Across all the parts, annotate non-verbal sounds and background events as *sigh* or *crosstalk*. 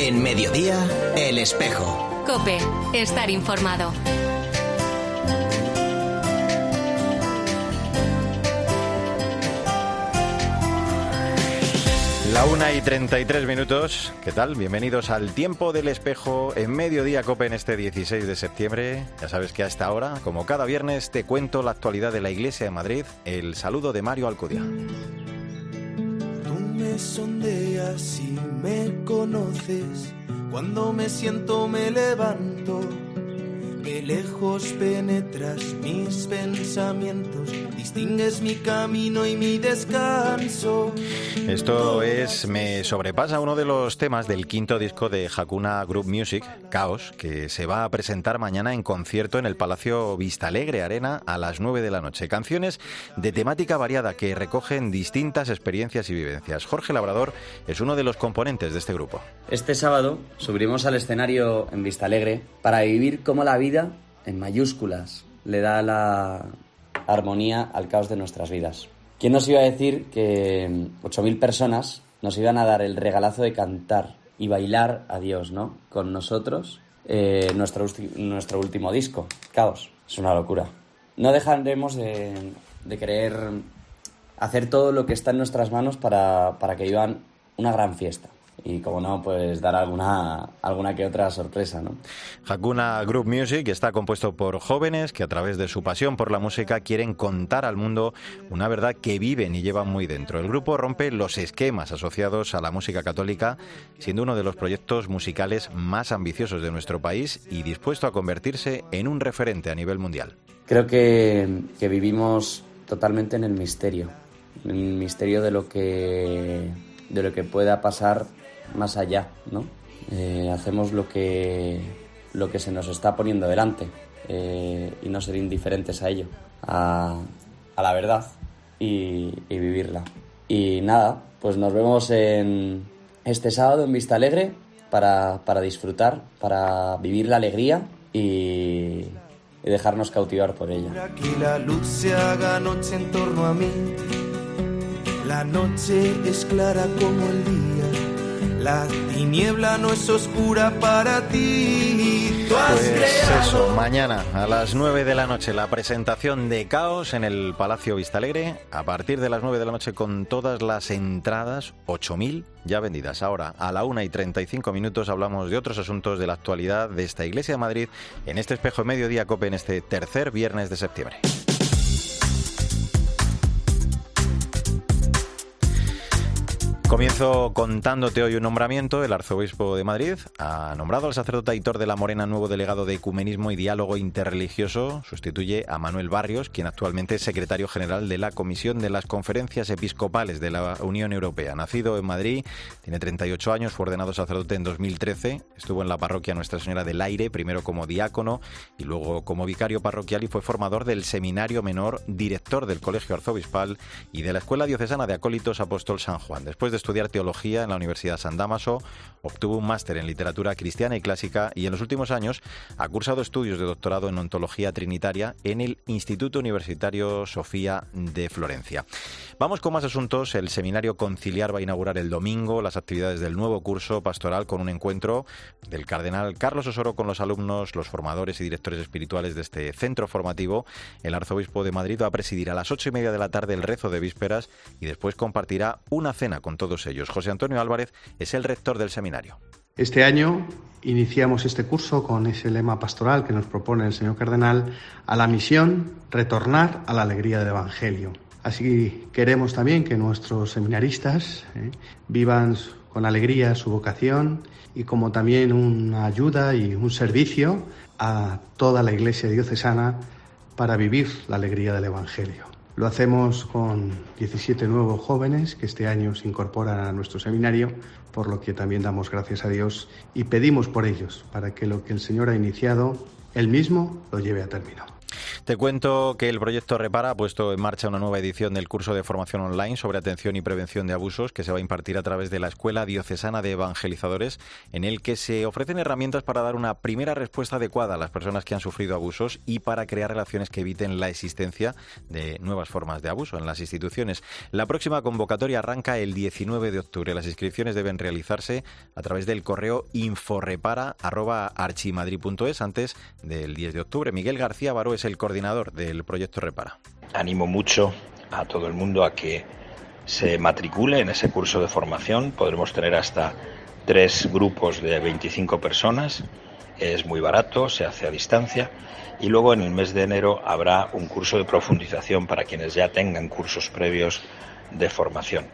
En mediodía, El Espejo. Cope, estar informado. La una y 33 minutos. ¿Qué tal? Bienvenidos al Tiempo del Espejo en Mediodía Cope en este 16 de septiembre. Ya sabes que a esta hora, como cada viernes, te cuento la actualidad de la Iglesia de Madrid. El saludo de Mario Alcudia. Me sondeas y me conoces. Cuando me siento me levanto. De lejos penetras mis pensamientos, distingues mi camino y mi descanso. Esto es Me sobrepasa uno de los temas del quinto disco de Hakuna Group Music, Caos, que se va a presentar mañana en concierto en el Palacio Vistalegre Arena a las 9 de la noche. Canciones de temática variada que recogen distintas experiencias y vivencias. Jorge Labrador es uno de los componentes de este grupo. Este sábado subiremos al escenario en Vistalegre para vivir cómo la vida en mayúsculas, le da la armonía al caos de nuestras vidas. ¿Quién nos iba a decir que 8.000 personas nos iban a dar el regalazo de cantar y bailar a Dios, ¿no? Con nosotros, eh, nuestro, nuestro último disco, Caos. Es una locura. No dejaremos de, de querer hacer todo lo que está en nuestras manos para, para que vivan una gran fiesta y como no, pues dar alguna, alguna que otra sorpresa, ¿no? Hakuna Group Music está compuesto por jóvenes que a través de su pasión por la música quieren contar al mundo una verdad que viven y llevan muy dentro. El grupo rompe los esquemas asociados a la música católica, siendo uno de los proyectos musicales más ambiciosos de nuestro país y dispuesto a convertirse en un referente a nivel mundial. Creo que, que vivimos totalmente en el misterio, en el misterio de lo que, de lo que pueda pasar más allá, ¿no? Eh, hacemos lo que, lo que se nos está poniendo delante eh, y no ser indiferentes a ello, a, a la verdad y, vivirla. Y nada, pues nos vemos en este sábado en Vista Alegre para, para disfrutar, para vivir la alegría y, y dejarnos cautivar por ella. Que la luz se haga noche en torno a mí. La noche es clara como el día la tiniebla no es oscura para ti. Tú has Pues creado eso, mañana a las 9 de la noche la presentación de Caos en el Palacio Vistalegre. A partir de las 9 de la noche con todas las entradas, 8.000 ya vendidas. Ahora, a la 1 y 35 minutos hablamos de otros asuntos de la actualidad de esta Iglesia de Madrid en este espejo de mediodía COPE en este tercer viernes de septiembre. Comienzo contándote hoy un nombramiento. El arzobispo de Madrid ha nombrado al sacerdote Aitor de la Morena nuevo delegado de Ecumenismo y Diálogo Interreligioso. Sustituye a Manuel Barrios, quien actualmente es secretario general de la Comisión de las Conferencias Episcopales de la Unión Europea. Nacido en Madrid, tiene 38 años, fue ordenado sacerdote en 2013. Estuvo en la parroquia Nuestra Señora del Aire, primero como diácono y luego como vicario parroquial y fue formador del Seminario Menor, director del Colegio Arzobispal y de la Escuela Diocesana de Acólitos Apóstol San Juan. Después de estudiar teología en la Universidad San Damaso, obtuvo un máster en literatura cristiana y clásica y en los últimos años ha cursado estudios de doctorado en ontología trinitaria en el Instituto Universitario Sofía de Florencia. Vamos con más asuntos. El seminario conciliar va a inaugurar el domingo las actividades del nuevo curso pastoral con un encuentro del cardenal Carlos Osoro con los alumnos, los formadores y directores espirituales de este centro formativo. El arzobispo de Madrid va a presidir a las ocho y media de la tarde el rezo de vísperas y después compartirá una cena con todos ellos. José Antonio Álvarez es el rector del seminario. Este año iniciamos este curso con ese lema pastoral que nos propone el señor cardenal a la misión retornar a la alegría del Evangelio. Así queremos también que nuestros seminaristas eh, vivan con alegría su vocación y como también una ayuda y un servicio a toda la Iglesia diocesana para vivir la alegría del Evangelio. Lo hacemos con 17 nuevos jóvenes que este año se incorporan a nuestro seminario, por lo que también damos gracias a Dios y pedimos por ellos, para que lo que el Señor ha iniciado, Él mismo lo lleve a término. Te cuento que el proyecto Repara ha puesto en marcha una nueva edición del curso de formación online sobre atención y prevención de abusos que se va a impartir a través de la Escuela Diocesana de Evangelizadores, en el que se ofrecen herramientas para dar una primera respuesta adecuada a las personas que han sufrido abusos y para crear relaciones que eviten la existencia de nuevas formas de abuso en las instituciones. La próxima convocatoria arranca el 19 de octubre. Las inscripciones deben realizarse a través del correo inforepara.archimadrid.es antes del 10 de octubre. Miguel García Baró es el coordinador del proyecto Repara. Animo mucho a todo el mundo a que se matricule en ese curso de formación. Podremos tener hasta tres grupos de 25 personas. Es muy barato, se hace a distancia. Y luego en el mes de enero habrá un curso de profundización para quienes ya tengan cursos previos de formación.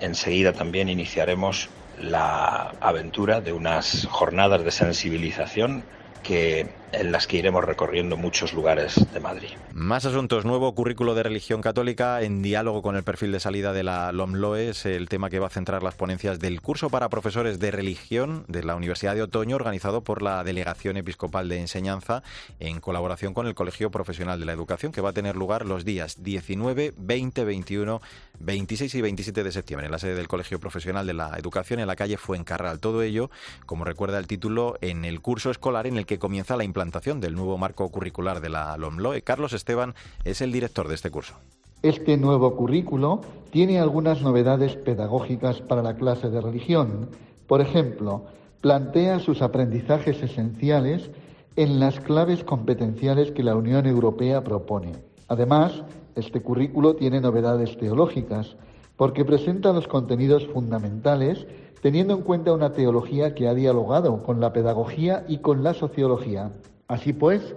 Enseguida también iniciaremos la aventura de unas jornadas de sensibilización que en las que iremos recorriendo muchos lugares de Madrid. Más asuntos. Nuevo currículo de religión católica en diálogo con el perfil de salida de la LOMLOE es el tema que va a centrar las ponencias del curso para profesores de religión de la Universidad de Otoño, organizado por la Delegación Episcopal de Enseñanza en colaboración con el Colegio Profesional de la Educación, que va a tener lugar los días 19, 20, 21, 26 y 27 de septiembre en la sede del Colegio Profesional de la Educación en la calle Fuencarral. Todo ello, como recuerda el título, en el curso escolar en el que comienza la implantación del nuevo marco curricular de la LOMLOE. Carlos Esteban es el director de este curso. Este nuevo currículo tiene algunas novedades pedagógicas para la clase de religión. Por ejemplo, plantea sus aprendizajes esenciales en las claves competenciales que la Unión Europea propone. Además, este currículo tiene novedades teológicas porque presenta los contenidos fundamentales teniendo en cuenta una teología que ha dialogado con la pedagogía y con la sociología. Así pues,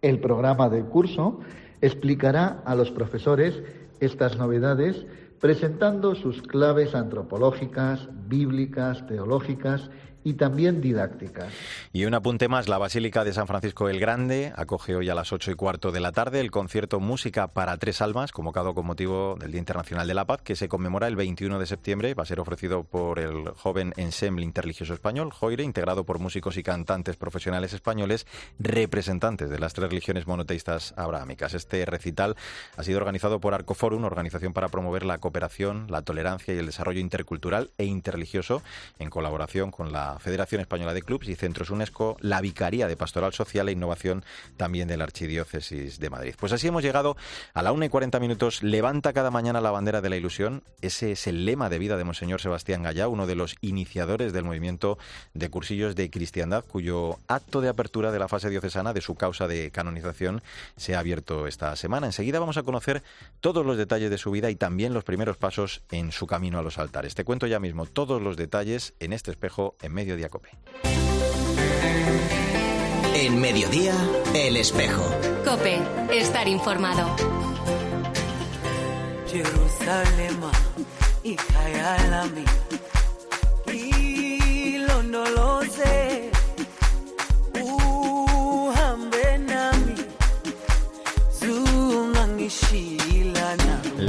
el programa del curso explicará a los profesores estas novedades presentando sus claves antropológicas, bíblicas, teológicas y también didácticas. Y un apunte más, la Basílica de San Francisco el Grande acoge hoy a las ocho y cuarto de la tarde el concierto Música para Tres Almas, convocado con motivo del Día Internacional de la Paz, que se conmemora el 21 de septiembre. Va a ser ofrecido por el joven ensemble interreligioso español, Joire, integrado por músicos y cantantes profesionales españoles, representantes de las tres religiones monoteístas abrahámicas. Este recital ha sido organizado por Arcoforum, organización para promover la cooperación, la tolerancia y el desarrollo intercultural e interreligioso, en colaboración con la Federación Española de Clubs y Centros UNESCO, la Vicaría de Pastoral Social e Innovación también de la Archidiócesis de Madrid. Pues así hemos llegado a la 1 y 40 minutos. Levanta cada mañana la bandera de la ilusión. Ese es el lema de vida de Monseñor Sebastián Gallá, uno de los iniciadores del movimiento de cursillos de cristiandad, cuyo acto de apertura de la fase diocesana de su causa de canonización se ha abierto esta semana. Enseguida vamos a conocer todos los detalles de su vida y también los primeros pasos en su camino a los altares. Te cuento ya mismo todos los detalles en este espejo en medio Mediodía Cope. En Mediodía, El Espejo. Cope, estar informado. Jerusalén,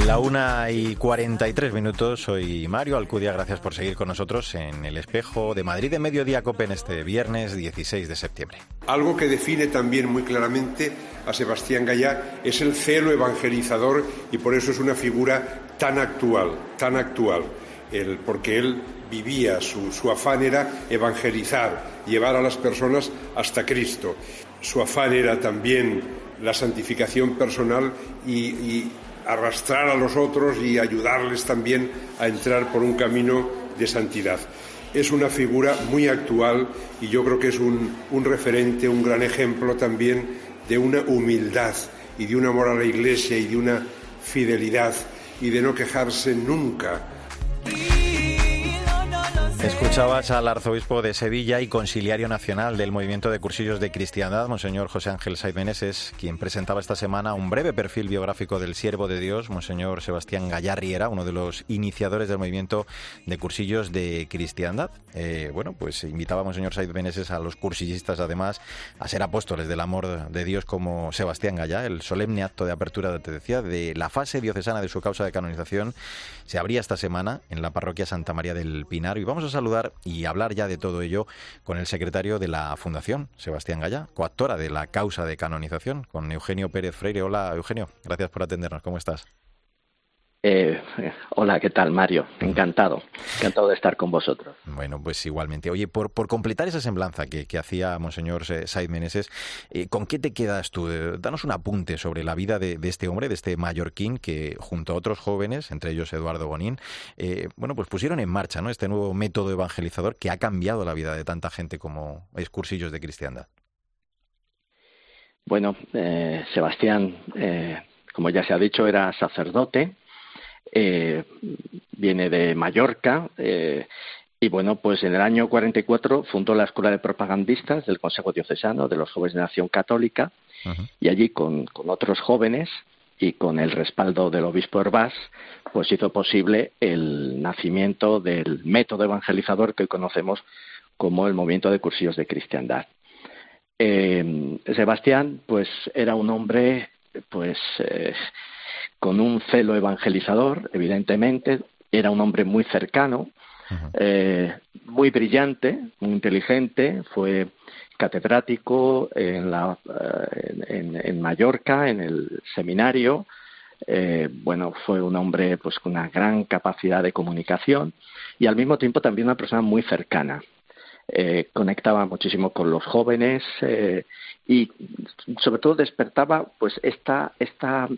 La una y 43 minutos, soy Mario Alcudia, gracias por seguir con nosotros en el espejo de Madrid de Mediodía Cope en este viernes 16 de septiembre. Algo que define también muy claramente a Sebastián Gallá es el celo evangelizador y por eso es una figura tan actual, tan actual, porque él vivía, su, su afán era evangelizar, llevar a las personas hasta Cristo. Su afán era también la santificación personal y arrastrar a los otros y ayudarles también a entrar por un camino de santidad. Es una figura muy actual y yo creo que es un, referente, un gran ejemplo también de una humildad y de un amor a la Iglesia y de una fidelidad y de no quejarse nunca Escuchabas al arzobispo de Sevilla y conciliario nacional del movimiento de cursillos de cristiandad, Monseñor José Ángel Saiz Meneses, quien presentaba esta semana un breve perfil biográfico del siervo de Dios, Monseñor Sebastián Gallarriera, uno de los iniciadores del movimiento de cursillos de cristiandad. Eh, bueno, pues invitaba a Monseñor Saiz Meneses a los cursillistas, además, a ser apóstoles del amor de Dios como Sebastián Gallá. El solemne acto de apertura, te decía, de la fase diocesana de su causa de canonización se abría esta semana en la parroquia Santa María del Pinar. Y vamos a saludar y hablar ya de todo ello con el secretario de la Fundación, Sebastián Gaya, coactora de la causa de canonización, con Eugenio Pérez Freire. Hola, Eugenio. Gracias por atendernos. ¿Cómo estás? Eh, hola, ¿qué tal, Mario? Encantado, encantado de estar con vosotros. Bueno, pues igualmente. Oye, por, por completar esa semblanza que, hacía Monseñor Said Meneses, eh, ¿con qué te quedas tú? Eh, danos un apunte sobre la vida de, este hombre, de este mallorquín, que junto a otros jóvenes, entre ellos Eduardo Bonín, bueno, pues pusieron en marcha ¿no? este nuevo método evangelizador que ha cambiado la vida de tanta gente como excursillos de cristiandad. Bueno, Sebastián, como ya se ha dicho, era sacerdote eh, viene de Mallorca eh, y bueno, pues en el año 44 fundó la Escuela de Propagandistas del Consejo Diocesano de los Jóvenes de Nación Católica y allí con, otros jóvenes y con el respaldo del obispo Herbás, pues hizo posible el nacimiento del método evangelizador que hoy conocemos como el movimiento de cursillos de cristiandad. Eh, Sebastián, pues era un hombre, pues eh, con un celo evangelizador, evidentemente, era un hombre muy cercano, eh, muy brillante, muy inteligente, fue catedrático en, la, eh, en, Mallorca, en el seminario, eh, bueno, fue un hombre pues con una gran capacidad de comunicación y al mismo tiempo también una persona muy cercana. conectaba muchísimo con los jóvenes y sobre todo despertaba pues esta, esta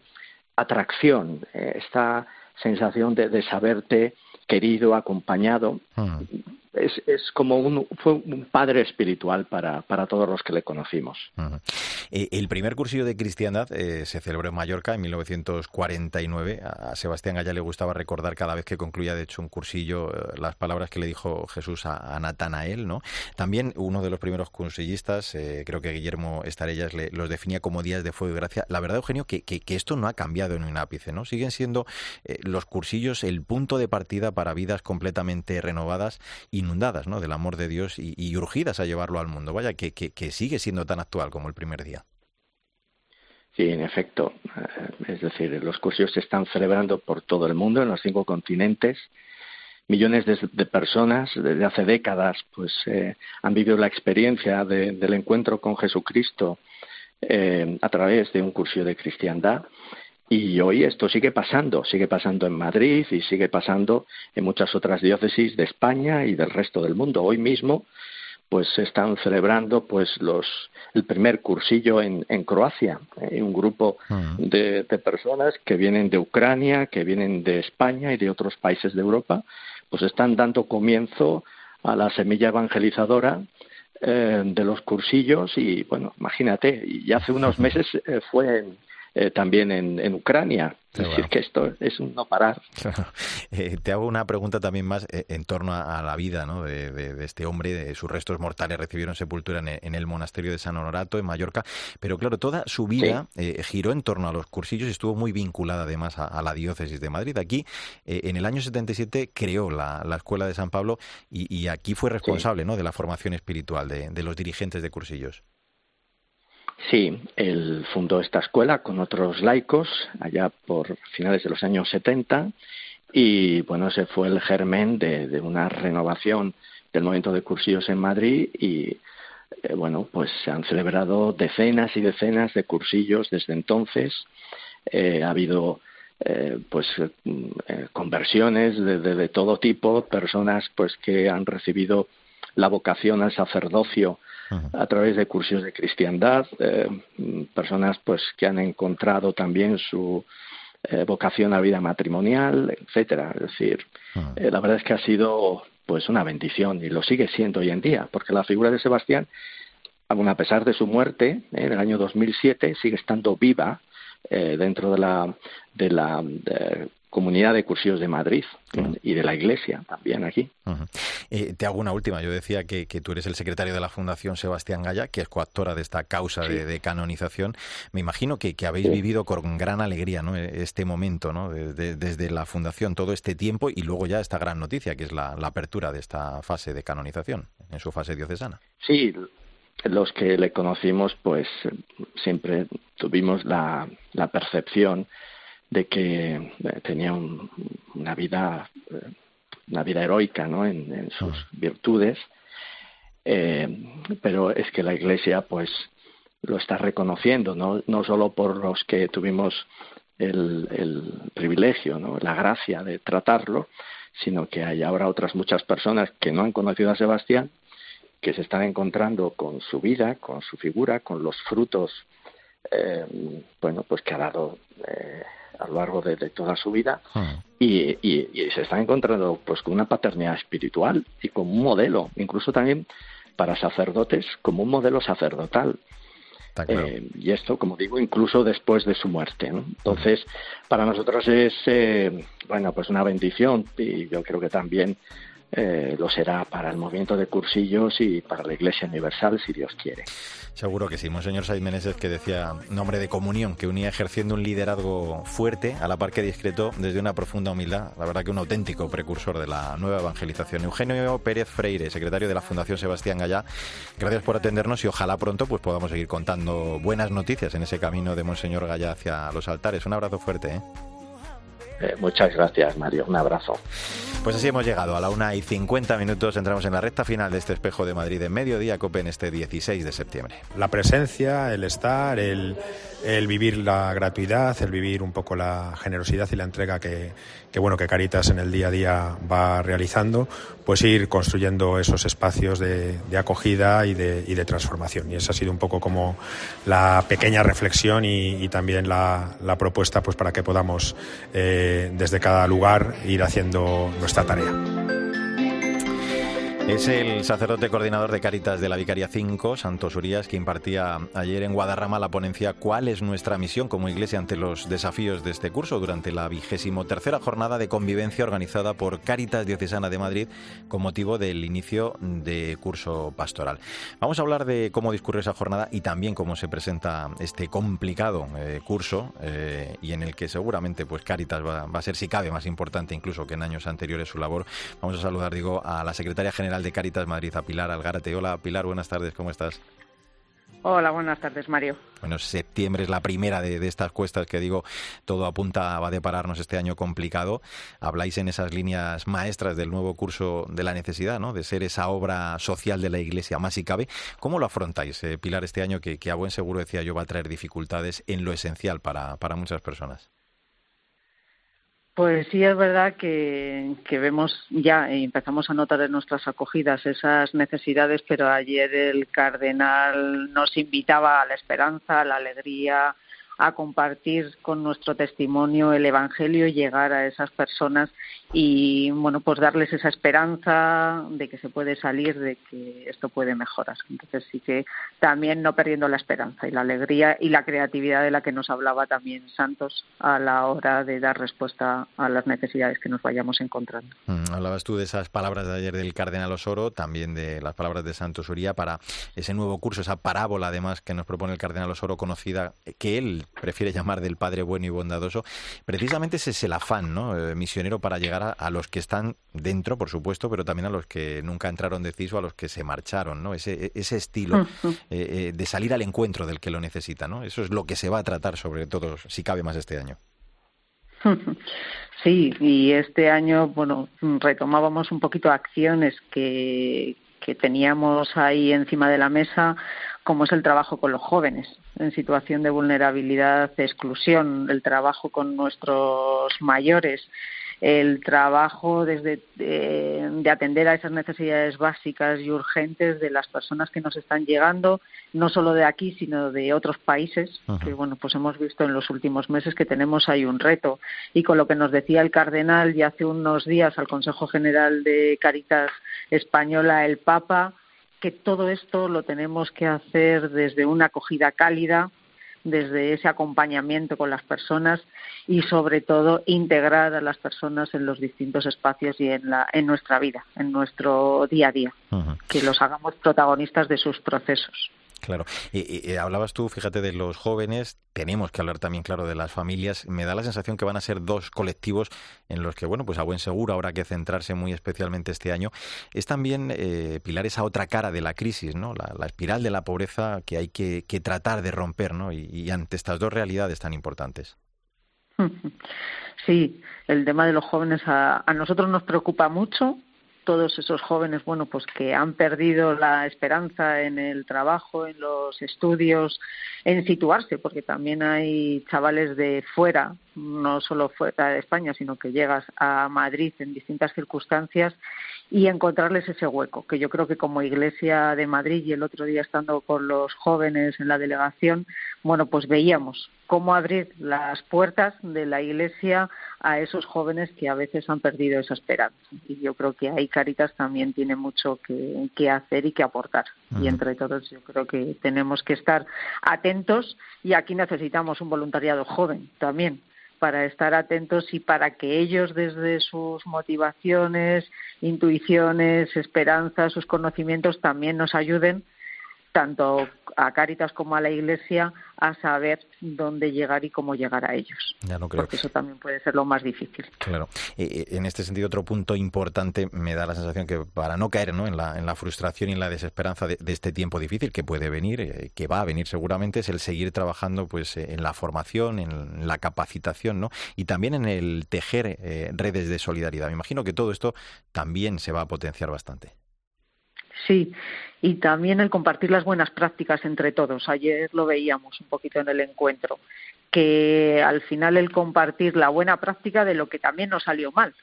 atracción, eh, esta sensación de, saberte querido, acompañado. Hmm. Es, es, como un, fue un padre espiritual para, para todos los que le conocimos. Eh, el primer cursillo de cristiandad eh, se celebró en Mallorca en 1949. A Sebastián Gaya le gustaba recordar cada vez que concluía, de hecho, un cursillo, las palabras que le dijo Jesús a, Natanael. ¿no? También uno de los primeros cursillistas, creo que Guillermo Estarellas, le, los definía como días de fuego y gracia. La verdad, Eugenio, que, que, esto no ha cambiado en un ápice. ¿no? Siguen siendo los cursillos el punto de partida para vidas completamente renovadas, inundadas ¿no? del amor de Dios y, urgidas a llevarlo al mundo. Vaya, que, que, sigue siendo tan actual como el primer día. Sí, en efecto. Eh, es decir, los cursillos se están celebrando por todo el mundo, en los cinco continentes. Millones de, personas desde hace décadas pues eh, han vivido la experiencia del encuentro con Jesucristo eh, a través de un cursillo de cristiandad y hoy esto sigue pasando, sigue pasando en Madrid y sigue pasando en muchas otras diócesis de España y del resto del mundo. Hoy mismo pues se están celebrando pues los el primer cursillo en, en Croacia Hay eh, un grupo mm. de, personas que vienen de Ucrania que vienen de España y de otros países de Europa pues están dando comienzo a la semilla evangelizadora eh, de los cursillos y bueno imagínate y hace unos *laughs* meses eh, fue en, eh, también en, en Ucrania. Es decir, que esto es un no parar. *laughs* Eh, te hago una pregunta también más eh, en torno a, la vida ¿no? de, este hombre. De, sus restos mortales recibieron sepultura en, el monasterio de San Honorato, en Mallorca. Pero claro, toda su vida giró en torno a los cursillos y estuvo muy vinculada además a, la diócesis de Madrid. Aquí, en el año 77, creó la, Escuela de San Pablo y, aquí fue responsable ¿no? de la formación espiritual de los dirigentes de cursillos. Sí, él fundó esta escuela con otros laicos allá por finales de los años 70 y bueno, ese fue el germen de, una renovación del movimiento de cursillos en Madrid y eh, bueno, pues se han celebrado decenas y decenas de cursillos desde entonces. Eh, ha habido eh, pues conversiones de, de, todo tipo, personas pues que han recibido la vocación al sacerdocio a través de cursos de cristiandad, eh, personas pues que han encontrado también su eh, vocación a vida matrimonial, etcétera. Es decir, eh, la verdad es que ha sido pues una bendición y lo sigue siendo hoy en día, porque la figura de Sebastián, aun a pesar de su muerte en el año 2007, sigue estando viva dentro de la, de la Comunidad de Cursillos de Madrid y de la Iglesia también aquí. Eh, te hago una última. Yo decía que, tú eres el secretario de la Fundación Sebastián Gaya, que es coactora de esta causa de, canonización. Me imagino que, habéis vivido con gran alegría ¿no? E, este momento, ¿no? desde la Fundación, todo este tiempo y luego ya esta gran noticia, que es la, apertura de esta fase de canonización en su fase diocesana. Sí, los que le conocimos, pues siempre tuvimos la, la percepción de que eh, tenía una vida eh, una vida heroica, ¿no? En, sus virtudes. Eh, pero es que la Iglesia, pues, lo está reconociendo, no, no solo por los que tuvimos el, el privilegio, ¿no? la gracia de tratarlo, sino que hay ahora otras muchas personas que no han conocido a Sebastián, que se están encontrando con su vida, con su figura, con los frutos, eh, bueno, pues que ha dado eh, a lo largo de, toda su vida hmm. y, y, se están encontrando pues con una paternidad espiritual y como un modelo, incluso también para sacerdotes como un modelo sacerdotal. Eh, y esto, como digo, incluso después de su muerte. Entonces, para nosotros es, eh, bueno, pues una bendición y yo creo que también eh, lo será para el movimiento de cursillos y para la Iglesia Universal, si Dios quiere. Seguro que sí. Monseñor Said Meneses que decía nombre de comunión, que unía ejerciendo un liderazgo fuerte, a la par que discreto, desde una profunda humildad. La verdad que un auténtico precursor de la nueva evangelización. Eugenio Pérez Freire, secretario de la Fundación Sebastián Gallá, gracias por atendernos y ojalá pronto pues podamos seguir contando buenas noticias en ese camino de Monseñor Gallá hacia los altares. Un abrazo fuerte. ¿eh? Eh, muchas gracias, Mario. Un abrazo. Pues así hemos llegado a la una y 50 minutos. Entramos en la recta final de este espejo de Madrid en mediodía, COPE, en este 16 de septiembre. La presencia, el estar, el, el vivir la gratuidad, el vivir un poco la generosidad y la entrega que, que, bueno que Caritas en el día a día va realizando, pues ir construyendo esos espacios de, de acogida y de, y de, transformación. Y esa ha sido un poco como la pequeña reflexión y, y también la, la, propuesta pues para que podamos eh, desde cada lugar ir haciendo nuestra tarea. Es el sacerdote coordinador de Caritas de la Vicaría 5, Santos Urias, que impartía ayer en Guadarrama la ponencia ¿Cuál es nuestra misión como Iglesia ante los desafíos de este curso? durante la vigésimo tercera jornada de convivencia organizada por Caritas Diocesana de Madrid con motivo del inicio de curso pastoral. Vamos a hablar de cómo discurre esa jornada y también cómo se presenta este complicado eh, curso eh, y en el que seguramente pues Caritas va, va, a ser, si cabe, más importante incluso que en años anteriores su labor. Vamos a saludar, digo, a la secretaria general de Caritas Madrid, a Pilar Algarate. Hola Pilar, buenas tardes, ¿cómo estás? Hola, buenas tardes, Mario. Bueno, septiembre es la primera de, estas cuestas que digo, todo apunta va a depararnos este año complicado. Habláis en esas líneas maestras del nuevo curso de la necesidad, ¿no? De ser esa obra social de la Iglesia más si cabe. ¿Cómo lo afrontáis, eh, Pilar, este año que, que, a buen seguro decía yo va a traer dificultades en lo esencial para, para muchas personas? Pues sí, es verdad que, vemos ya y empezamos a notar en nuestras acogidas esas necesidades, pero ayer el cardenal nos invitaba a la esperanza, a la alegría, a compartir con nuestro testimonio el Evangelio y llegar a esas personas y bueno pues darles esa esperanza de que se puede salir de que esto puede mejorar. Entonces sí que también no perdiendo la esperanza y la alegría y la creatividad de la que nos hablaba también Santos a la hora de dar respuesta a las necesidades que nos vayamos encontrando. Mm, hablabas tú de esas palabras de ayer del cardenal Osoro también de las palabras de Santos Uría para ese nuevo curso esa parábola además que nos propone el cardenal Osoro conocida que él prefiere llamar del Padre bueno y bondadoso precisamente ese es el afán ¿no? Eh, misionero para llegar a, los que están dentro, por supuesto, pero también a los que nunca entraron de CISO, a los que se marcharon, ¿no? Ese, ese estilo eh, eh, de salir al encuentro del que lo necesita, ¿no? Eso es lo que se va a tratar sobre todo, si cabe más este año. *laughs* Sí, y este año, bueno, retomábamos un poquito acciones que, que teníamos ahí encima de la mesa, como es el trabajo con los jóvenes en situación de vulnerabilidad, de exclusión, el trabajo con nuestros mayores, el trabajo desde de, atender a esas necesidades básicas y urgentes de las personas que nos están llegando, no solo de aquí, sino de otros países, que bueno, pues hemos visto en los últimos meses que tenemos ahí un reto. Y con lo que nos decía el cardenal ya hace unos días al Consejo General de Caritas Española, el Papa, que todo esto lo tenemos que hacer desde una acogida cálida, desde ese acompañamiento con las personas y sobre todo integrar a las personas en los distintos espacios y en, la, en nuestra vida, en nuestro día a día, que los hagamos protagonistas de sus procesos. Claro. Y, hablabas tú, fíjate, de los jóvenes. Tenemos que hablar también, claro, de las familias. Me da la sensación que van a ser dos colectivos en los que, bueno, pues a buen seguro habrá que centrarse muy especialmente este año. Es también, eh, Pilar, esa otra cara de la crisis, ¿no? La, espiral de la pobreza que hay que, tratar de romper, ¿no? y ante estas dos realidades tan importantes. *laughs* Sí, el tema de los jóvenes a, a nosotros nos preocupa mucho todos esos jóvenes, bueno, pues que han perdido la esperanza en el trabajo, en los estudios, en situarse, porque también hay chavales de fuera, no solo fuera de España, sino que llegas a Madrid en distintas circunstancias y encontrarles ese hueco, que yo creo que como Iglesia de Madrid y el otro día estando con los jóvenes en la delegación, bueno, pues veíamos cómo abrir las puertas de la Iglesia a esos jóvenes que a veces han perdido esa esperanza. Y yo creo que ahí Caritas también tiene mucho que, hacer y que aportar. Y entre todos yo creo que tenemos que estar atentos y aquí necesitamos un voluntariado joven también para estar atentos y para que ellos desde sus motivaciones, intuiciones, esperanzas, sus conocimientos también nos ayuden tanto a Cáritas como a la Iglesia a saber dónde llegar y cómo llegar a ellos. Porque eso también puede ser lo más difícil. Claro. en este sentido, otro punto importante me da la sensación que para no caer ¿no? En, la, en la frustración y en la desesperanza de, este tiempo difícil que puede venir, eh, que va a venir seguramente, es el seguir trabajando pues eh, en la formación, en la capacitación ¿no? y también en el tejer eh, redes de solidaridad. Me imagino que todo esto también se va a potenciar bastante. Sí, y también el compartir las buenas prácticas entre todos. Ayer lo veíamos un poquito en el encuentro, que al final el compartir la buena práctica de lo que también nos salió mal.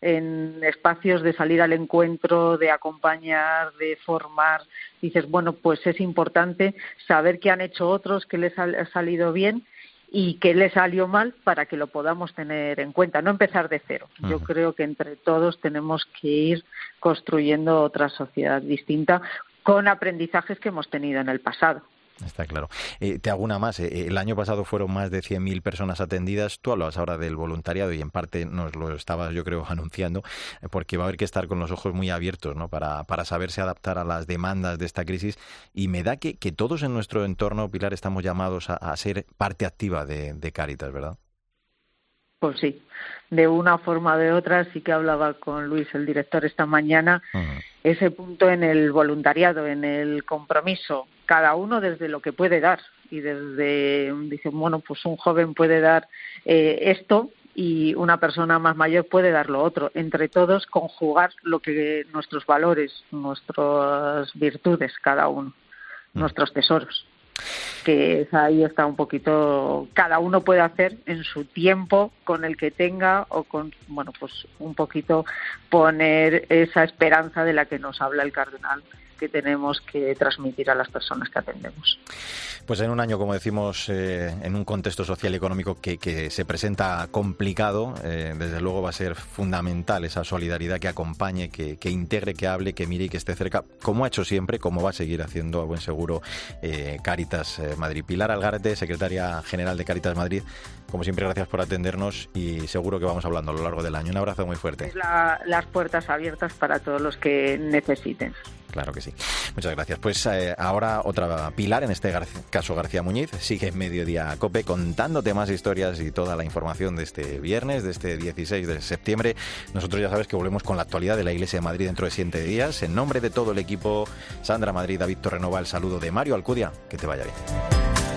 En espacios de salir al encuentro, de acompañar, de formar, dices, bueno, pues es importante saber qué han hecho otros, qué les ha salido bien y qué le salió mal para que lo podamos tener en cuenta, no empezar de cero. Yo creo que entre todos tenemos que ir construyendo otra sociedad distinta con aprendizajes que hemos tenido en el pasado. Está claro. Eh, te hago una más. Eh, el año pasado fueron más de 100.000 personas atendidas. Tú hablabas ahora del voluntariado y en parte nos lo estabas, yo creo, *laughs* anunciando, eh, porque va a haber que estar con los ojos muy abiertos ¿no? para, para saberse adaptar a las demandas de esta crisis. Y me da que, que todos en nuestro entorno, Pilar, estamos llamados a, ser parte activa de, de Caritas, ¿verdad? Pues sí, de una forma o de otra, sí que hablaba con Luis, el director, esta mañana, ese punto en el voluntariado, en el compromiso, cada uno desde lo que puede dar. Y desde, dice, bueno, pues un joven puede dar eh, esto y una persona más mayor puede dar lo otro. Entre todos, conjugar lo que nuestros valores, nuestras virtudes, cada uno, nuestros tesoros que ahí está un poquito, cada uno puede hacer en su tiempo con el que tenga o con, bueno, pues un poquito poner esa esperanza de la que nos habla el cardenal que tenemos que transmitir a las personas que atendemos. Pues en un año, como decimos, eh, en un contexto social y económico que, se presenta complicado, eh, desde luego va a ser fundamental esa solidaridad que acompañe, que, integre, que hable, que mire y que esté cerca, como ha hecho siempre, como va a seguir haciendo a buen seguro eh, Caritas Madrid. Pilar Algarete, secretaria general de Caritas Madrid, como siempre, gracias por atendernos y seguro que vamos hablando a lo largo del año. Un abrazo muy fuerte. las puertas abiertas para todos los que necesiten. Claro que sí. Muchas gracias. Pues eh, ahora otra pilar, en este caso García Muñiz, sigue en Mediodía Cope contándote más historias y toda la información de este viernes, de este 16 de septiembre. Nosotros ya sabes que volvemos con la actualidad de la Iglesia de Madrid dentro de siete días. En nombre de todo el equipo, Sandra Madrid, David Torrenova, el saludo de Mario Alcudia. Que te vaya bien.